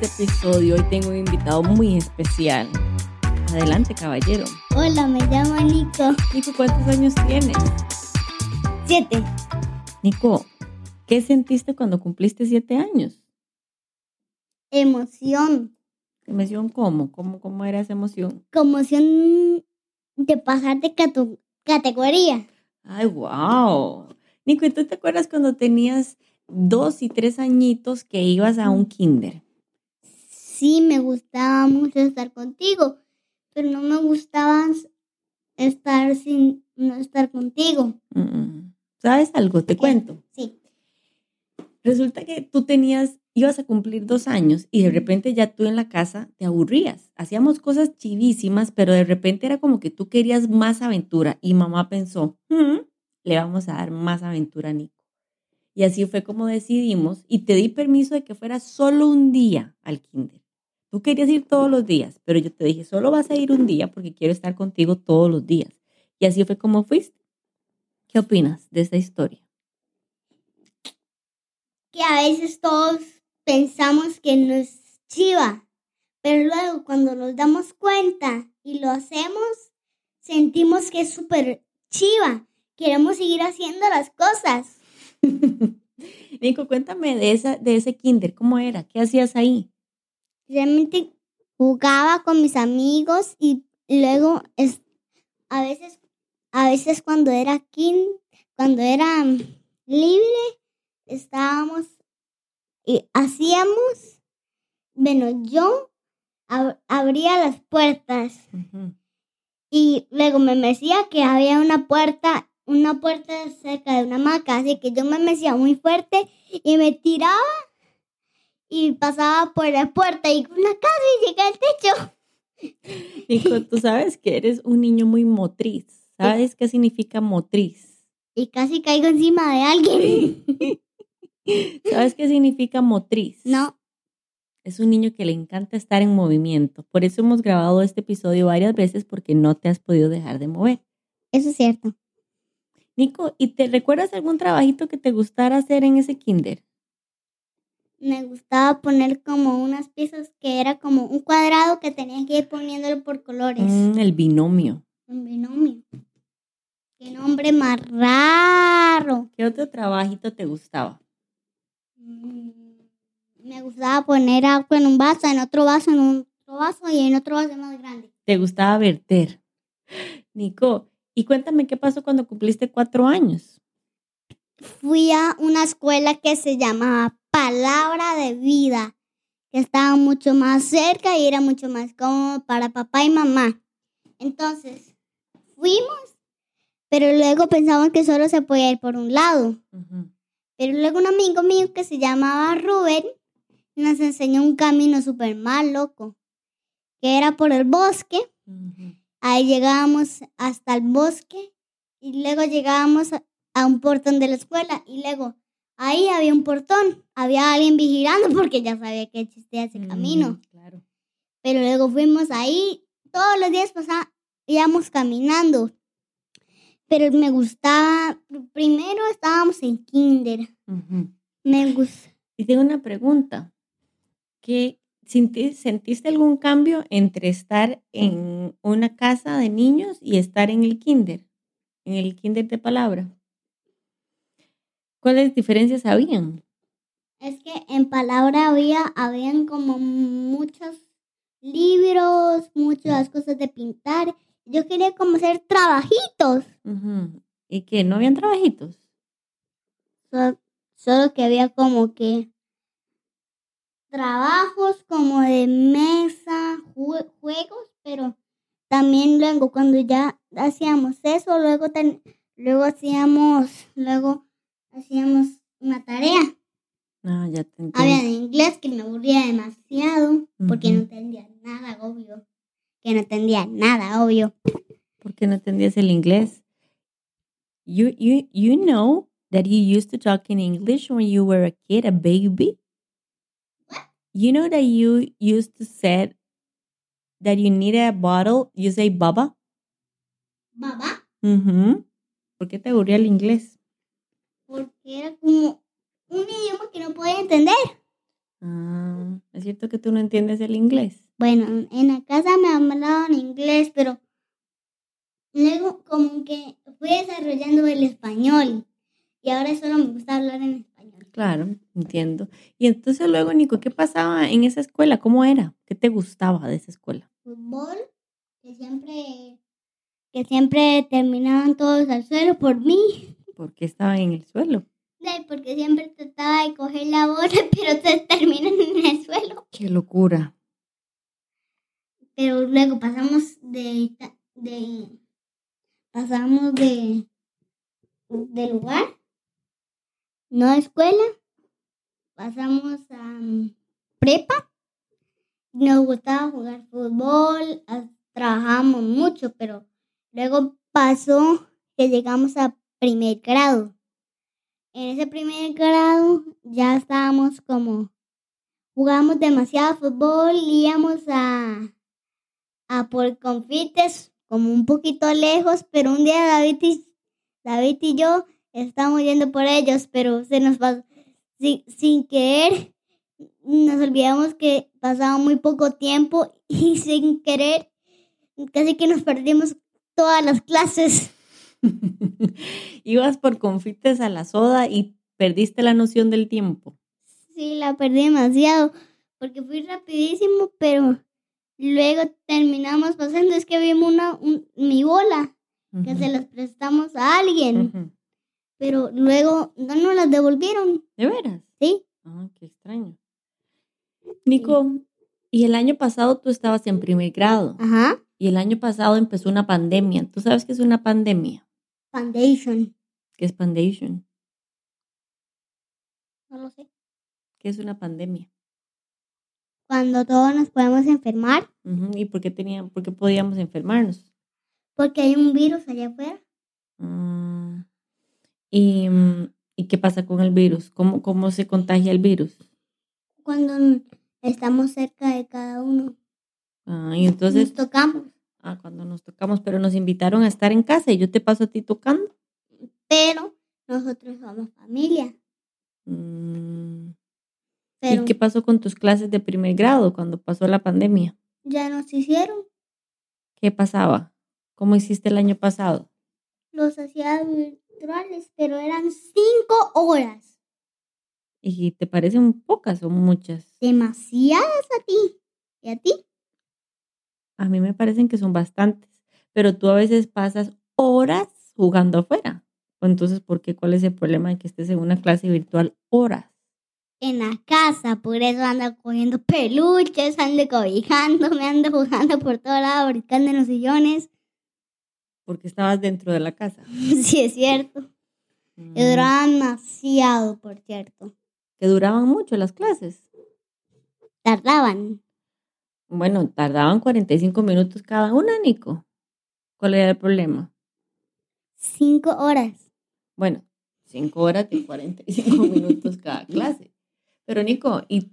este episodio, hoy tengo un invitado muy especial. Adelante, caballero. Hola, me llamo Nico. Nico, ¿cuántos años tienes? Siete. Nico, ¿qué sentiste cuando cumpliste siete años? Emoción. ¿Emoción cómo? ¿Cómo, cómo era esa emoción? Conmoción de pasar de categoría. Ay, wow. Nico, ¿y tú te acuerdas cuando tenías dos y tres añitos que ibas a un kinder? Sí, me gustaba mucho estar contigo, pero no me gustaba estar sin no estar contigo. ¿Sabes algo? Te cuento. Sí. Resulta que tú tenías, ibas a cumplir dos años y de repente ya tú en la casa te aburrías. Hacíamos cosas chivísimas, pero de repente era como que tú querías más aventura y mamá pensó, "Mm, le vamos a dar más aventura a Nico. Y así fue como decidimos y te di permiso de que fuera solo un día al kinder. Tú querías ir todos los días, pero yo te dije, solo vas a ir un día porque quiero estar contigo todos los días. Y así fue como fuiste. ¿Qué opinas de esta historia? Que a veces todos pensamos que no es chiva, pero luego cuando nos damos cuenta y lo hacemos, sentimos que es súper chiva. Queremos seguir haciendo las cosas. Nico, cuéntame de, esa, de ese kinder, ¿cómo era? ¿Qué hacías ahí? Realmente jugaba con mis amigos y luego es, a veces a veces cuando era kin, cuando era libre estábamos y hacíamos bueno yo ab- abría las puertas. Y luego me decía que había una puerta una puerta cerca de una hamaca así que yo me mecía muy fuerte y me tiraba y pasaba por la puerta y la casa y llegué al techo. Nico, tú sabes que eres un niño muy motriz. ¿Sabes qué significa motriz? Y casi caigo encima de alguien. ¿Sabes qué significa motriz? No, Es un niño que le encanta estar en movimiento. Por eso hemos grabado este episodio varias veces porque no te has podido dejar de mover. eso es cierto. Nico, ¿y te recuerdas algún trabajito que te gustara hacer en ese kinder? Me gustaba poner como unas piezas que era como un cuadrado que tenías que ir poniéndolo por colores. Mm, el binomio. Un binomio. Qué nombre más raro. ¿Qué otro trabajito te gustaba? Mm, Me gustaba poner agua en un vaso, en otro vaso, en otro vaso y en otro vaso más grande. ¿Te gustaba verter? Nico, y cuéntame qué pasó cuando cumpliste cuatro años. fui a una escuela que se llamaba Palabra de Vida, que estaba mucho más cerca y era mucho más cómodo para papá y mamá. Entonces, fuimos, pero luego pensamos que solo se podía ir por un lado. Pero luego un amigo mío que se llamaba Rubén nos enseñó un camino súper mal loco, que era por el bosque. Ahí llegábamos hasta el bosque y luego llegábamos a, a un portón de la escuela y luego ahí había un portón, había alguien vigilando porque ya sabía que existía ese camino. Mm, Claro. Pero luego fuimos ahí, todos los días pasá- íbamos caminando. Pero me gustaba, primero estábamos en kinder. Me gusta. Y tengo una pregunta. ¿Qué, ¿Sentiste algún cambio entre estar en una casa de niños y estar en el kinder? En el kinder de palabra. ¿Cuáles diferencias habían? Es que en palabra había, habían como muchos libros, muchas cosas de pintar. Yo quería como hacer trabajitos. ¿Y qué? ¿No habían trabajitos? So- solo que había como que trabajos como de mesa, jue- juegos, pero también luego cuando ya hacíamos eso, luego ten- luego hacíamos, luego hacíamos una tarea. Ah, ya te Había entiendo. de inglés que me aburría demasiado porque no entendía nada, obvio. Que no entendía nada, obvio. ¿Por qué no entendías el inglés? You, you, you know that you used to talk in English when you were a kid, a baby? You know that you used to say that you needed a bottle, you say baba? Babá, Ujú. ¿Por qué te aburría el inglés? Porque era como un idioma que no podía entender. Ah, es cierto que tú no entiendes el inglés. Bueno, en la casa me hablaban inglés, pero luego como que fui desarrollando el español y ahora solo me gusta hablar en español. Claro, entiendo. Y entonces luego, Nico, ¿qué pasaba en esa escuela? ¿Cómo era? ¿Qué te gustaba de esa escuela? Fútbol, que siempre, que siempre terminaban todos al suelo por mí. ¿Por qué estaban en el suelo? Ay, Porque siempre trataba de coger la bola, pero te terminan en el suelo. Qué locura. Pero luego pasamos de, de pasamos de, de lugar, no escuela, pasamos a mm, prepa. Nos gustaba jugar fútbol, trabajábamos mucho, pero luego pasó que llegamos a primer grado. En ese primer grado ya estábamos como jugamos demasiado fútbol, íbamos a a por confites, como un poquito lejos, pero un día David y, David y yo estábamos yendo por ellos, pero se nos pasó, sin, sin querer, nos olvidamos que pasaba muy poco tiempo y sin querer, casi que nos perdimos todas las clases. Ibas por confites a la soda y perdiste la noción del tiempo. Sí, la perdí demasiado, porque fui rapidísimo, pero luego terminamos pasando, es que vimos una, un- mi bola, que se las prestamos a alguien. pero luego no nos las devolvieron, ¿De veras? ¿sí? Ah, qué extraño. Nico, y el año pasado tú estabas en primer grado Ajá. y el año pasado empezó una pandemia. ¿Tú sabes qué es una pandemia? Foundation. ¿Qué es pandemia? No lo sé. ¿Qué es una pandemia? Cuando todos nos podemos enfermar ¿Y por qué, tenían, por qué podíamos enfermarnos? porque hay un virus allá afuera. Mm, ¿Y, ¿y qué pasa con el virus? ¿Cómo, ¿Cómo se contagia el virus? Cuando estamos cerca de cada uno. Ah, y entonces, nos tocamos. Ah, cuando nos tocamos, pero nos invitaron a estar en casa y yo te paso a ti tocando. Pero nosotros somos familia. Mm, Pero ¿Y qué pasó con tus clases de primer grado cuando pasó la pandemia? ya nos hicieron. ¿Qué pasaba? ¿Cómo hiciste el año pasado? Los hacía virtuales, pero eran cinco horas. ¿Y te parecen pocas o muchas? Demasiadas a ti. ¿Y a ti? A mí me parecen que son bastantes, pero tú a veces pasas horas jugando afuera. Entonces, ¿por qué? ¿Cuál es el problema de que estés en una clase virtual horas? en la casa, por eso ando cogiendo peluches, ando cobijándome, ando jugando por todo lado, brincando en los sillones. Porque estabas dentro de la casa. sí, es cierto. Mm, Y duraba demasiado, por cierto. Que duraban mucho las clases. Tardaban. Bueno, tardaban 45 minutos cada una, Nico. ¿Cuál era el problema? Cinco horas. Bueno, 5 horas de 45 minutos cada clase. Pero Nico, ¿y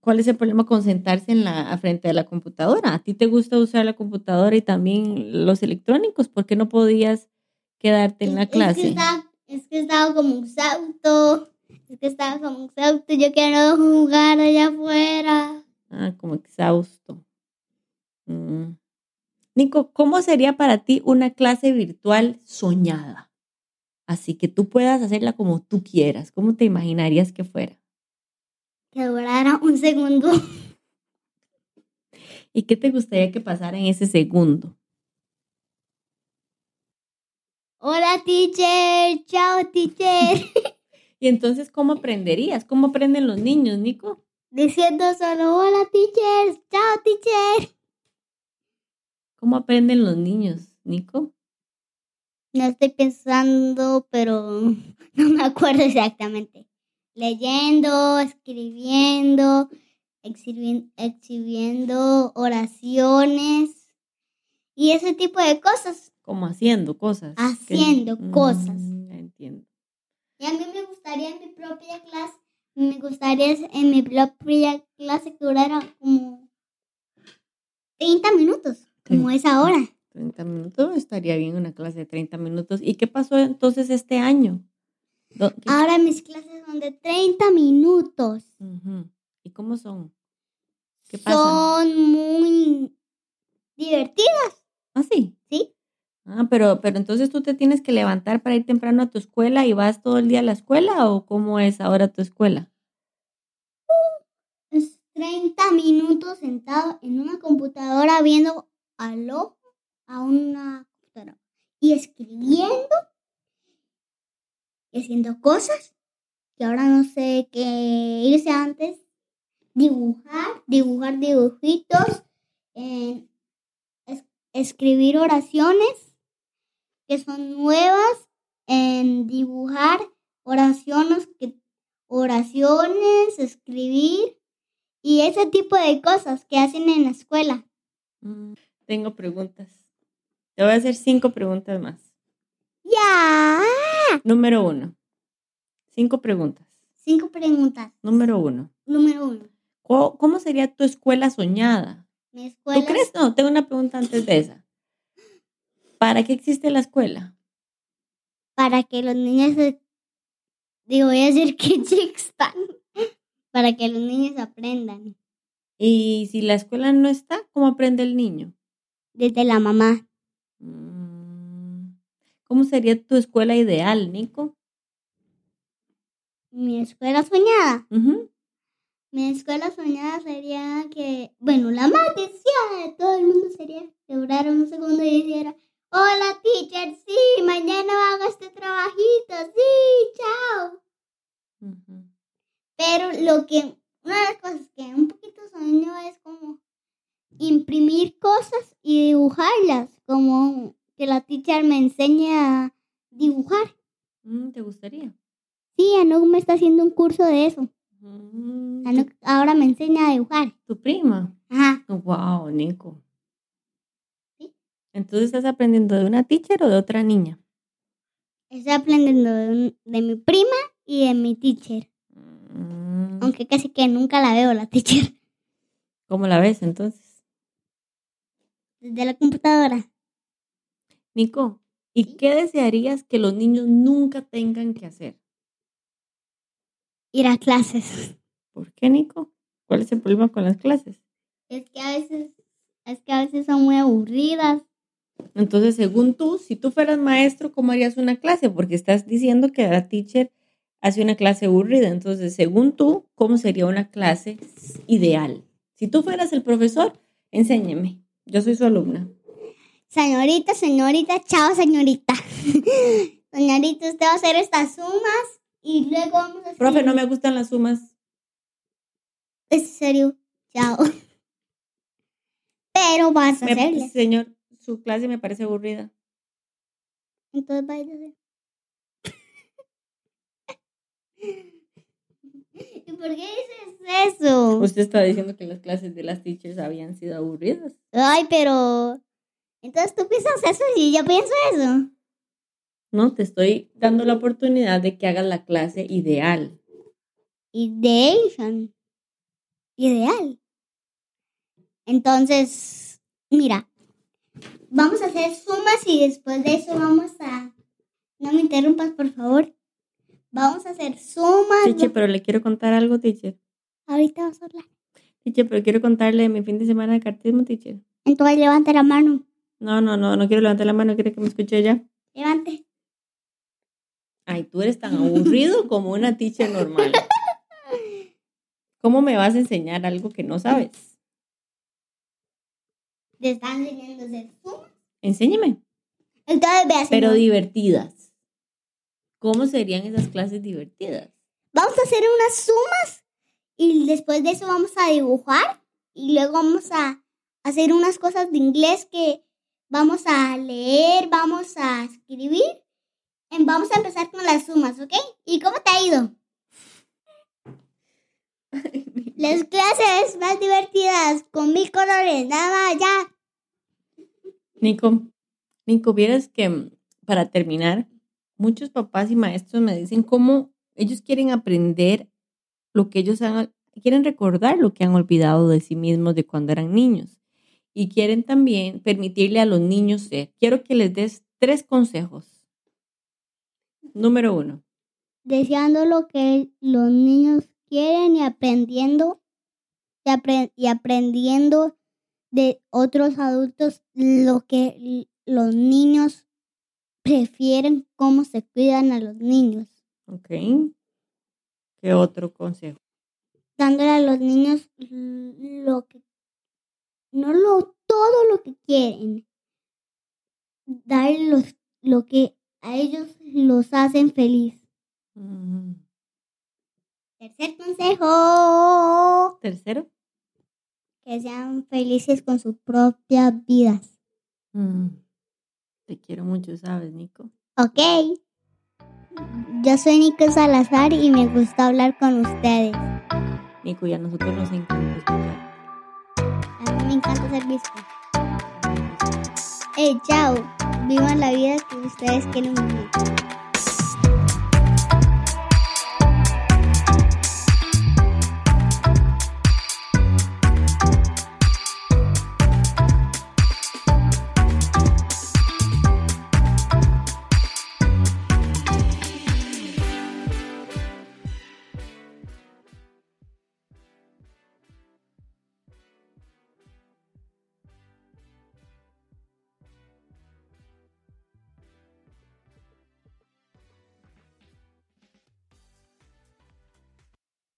cuál es el problema con sentarse en la, frente de la computadora? ¿A ti te gusta usar la computadora y también los electrónicos? ¿Por qué no podías quedarte en la Es- Es clase? que, estaba, es que estaba como un sauto. Es que estaba como un sauto. Yo quiero jugar allá afuera. Ah, como exhausto. Mm. Nico, ¿cómo sería para ti una clase virtual soñada? Así que tú puedas hacerla como tú quieras. ¿Cómo te imaginarías que fuera? Que durara un segundo. ¿Y qué te gustaría que pasara en ese segundo? Hola, teacher. Chao, teacher. Y entonces, ¿cómo aprenderías? ¿Cómo aprenden los niños, Nico? Diciendo solo hola, teacher. Chao, teacher. ¿Cómo aprenden los niños, Nico? No estoy pensando, pero no me acuerdo exactamente. Leyendo, escribiendo, exhibi- exhibiendo oraciones y ese tipo de cosas. Como haciendo cosas. que- Haciendo cosas. Mm, ya entiendo. Y a mí me gustaría en mi propia clase, me gustaría en mi propia clase que durara como 30 minutos, como es ahora. 30 minutos estaría bien una clase de 30 minutos. ¿Y qué pasó entonces este año? Ahora mis clases son de 30 minutos. ¿Y cómo son? ¿Qué pasa? Son muy divertidas. ¿Ah, sí? Sí. Ah, pero, pero entonces tú te tienes que levantar para ir temprano a tu escuela y vas todo el día a la escuela o cómo es ahora tu escuela? Es 30 minutos sentado en una computadora viendo al ojo a una computadora y escribiendo y haciendo cosas que ahora no sé qué irse antes. Dibujar, dibujar dibujitos, escribir oraciones que son nuevas, en dibujar oraciones que oraciones, escribir y ese tipo de cosas que hacen en la escuela. Mm, tengo preguntas. Te voy a hacer cinco preguntas más. Ya. Número uno. Cinco preguntas. Cinco preguntas. Número uno. Número uno. ¿Cómo, cómo sería tu escuela soñada? Mi ¿Tú escuela. crees? No, tengo una pregunta antes de esa. ¿Para qué existe la escuela? Para que los niños. Digo, voy a decir que están. Para que los niños aprendan. Y si la escuela no está, ¿cómo aprende el niño? Desde la mamá. Mm, ¿Cómo sería tu escuela ideal, Nico? Mi escuela soñada. Ujú. Mi escuela soñada sería que. Bueno, la más deseada de todo el mundo sería que durara un segundo y dijera. Hola, teacher, sí, mañana hago este trabajito, sí, chao. Pero lo que, una de las cosas que un poquito sueño es como imprimir cosas y dibujarlas, como que la teacher me enseñe a dibujar. Mm, ¿Te gustaría? Sí, Anuk me está haciendo un curso de eso. Mm, Anuk ahora me enseña a dibujar. tu prima. Ajá. Wow, Nico. Entonces estás aprendiendo de una teacher o de otra niña. Estoy aprendiendo de, un- de mi prima y de mi teacher. Mm, Aunque casi que nunca la veo la teacher. ¿Cómo la ves entonces? Desde la computadora. Nico, ¿y Sí. qué desearías que los niños nunca tengan que hacer? Ir a clases. ¿Por qué, Nico? ¿Cuál es el problema con las clases? Es que a veces, es que a veces son muy aburridas. Entonces, según tú, si tú fueras maestro, ¿cómo harías una clase? Porque estás diciendo que la teacher hace una clase aburrida. Entonces, según tú, ¿cómo sería una clase ideal? Si tú fueras el profesor, enséñeme. Yo soy su alumna. Señorita, señorita, chao, señorita. señorita, usted va a hacer estas sumas y luego vamos a hacer... Profe, no me gustan las sumas. Es serio, chao. Pero vas a hacerle. señor, su clase me parece aburrida. Entonces hacer. ¿Y por qué dices eso? Usted está diciendo que las clases de las teachers habían sido aburridas. Ay, pero... Entonces tú piensas eso y yo pienso eso. No, te estoy dando la oportunidad de que hagas la clase ideal. Ideation. Ideal. Entonces, mira, vamos a hacer sumas y después de eso vamos a... No me interrumpas, por favor. Vamos a hacer sumas. Teacher, pero le quiero contar algo, teacher. Ahorita vamos a hablar. Teacher, pero quiero contarle de mi fin de semana de cartismo, teacher. Entonces levante la mano. No, no, no, no quiero levantar la mano, quiere que me escuche ya. Levante. Ay, tú eres tan aburrido como una teacher normal. ¿Cómo me vas a enseñar algo que no sabes? Te están enseñando sumas. Enséñeme. Entonces, vea, Pero divertidas. ¿Cómo serían esas clases divertidas? Vamos a hacer unas sumas y después de eso vamos a dibujar y luego vamos a hacer unas cosas de inglés que vamos a leer, vamos a escribir. Em, Vamos a empezar con las sumas, ¿ok? ¿Y cómo te ha ido? Las clases más divertidas con mil colores, nada ya. Nico, Nico, vieras que mm, para terminar, muchos papás y maestros me dicen cómo ellos quieren aprender lo que ellos han, quieren recordar lo que han olvidado de sí mismos de cuando eran niños. Y quieren también permitirle a los niños ser. Quiero que les des tres consejos. Número uno, Deseando lo que los niños quieren y aprendiendo y, y aprendiendo de otros adultos lo que los niños prefieren, cómo se cuidan a los niños. Ok. ¿Qué otro consejo? Dándole a los niños lo que, no lo, todo lo que quieren. Darles lo que a ellos los hacen feliz. Mm, Tercer consejo. Tercero. Que sean felices con sus propias vidas. Mm, Te quiero mucho, ¿sabes, Nico? Ok. Yo soy Nico Salazar y me gusta hablar con ustedes. Nico, y a nosotros nos encanta escuchar. A mí me encanta ser visto. Hey, chao. Vivan la vida que ustedes quieren vivir.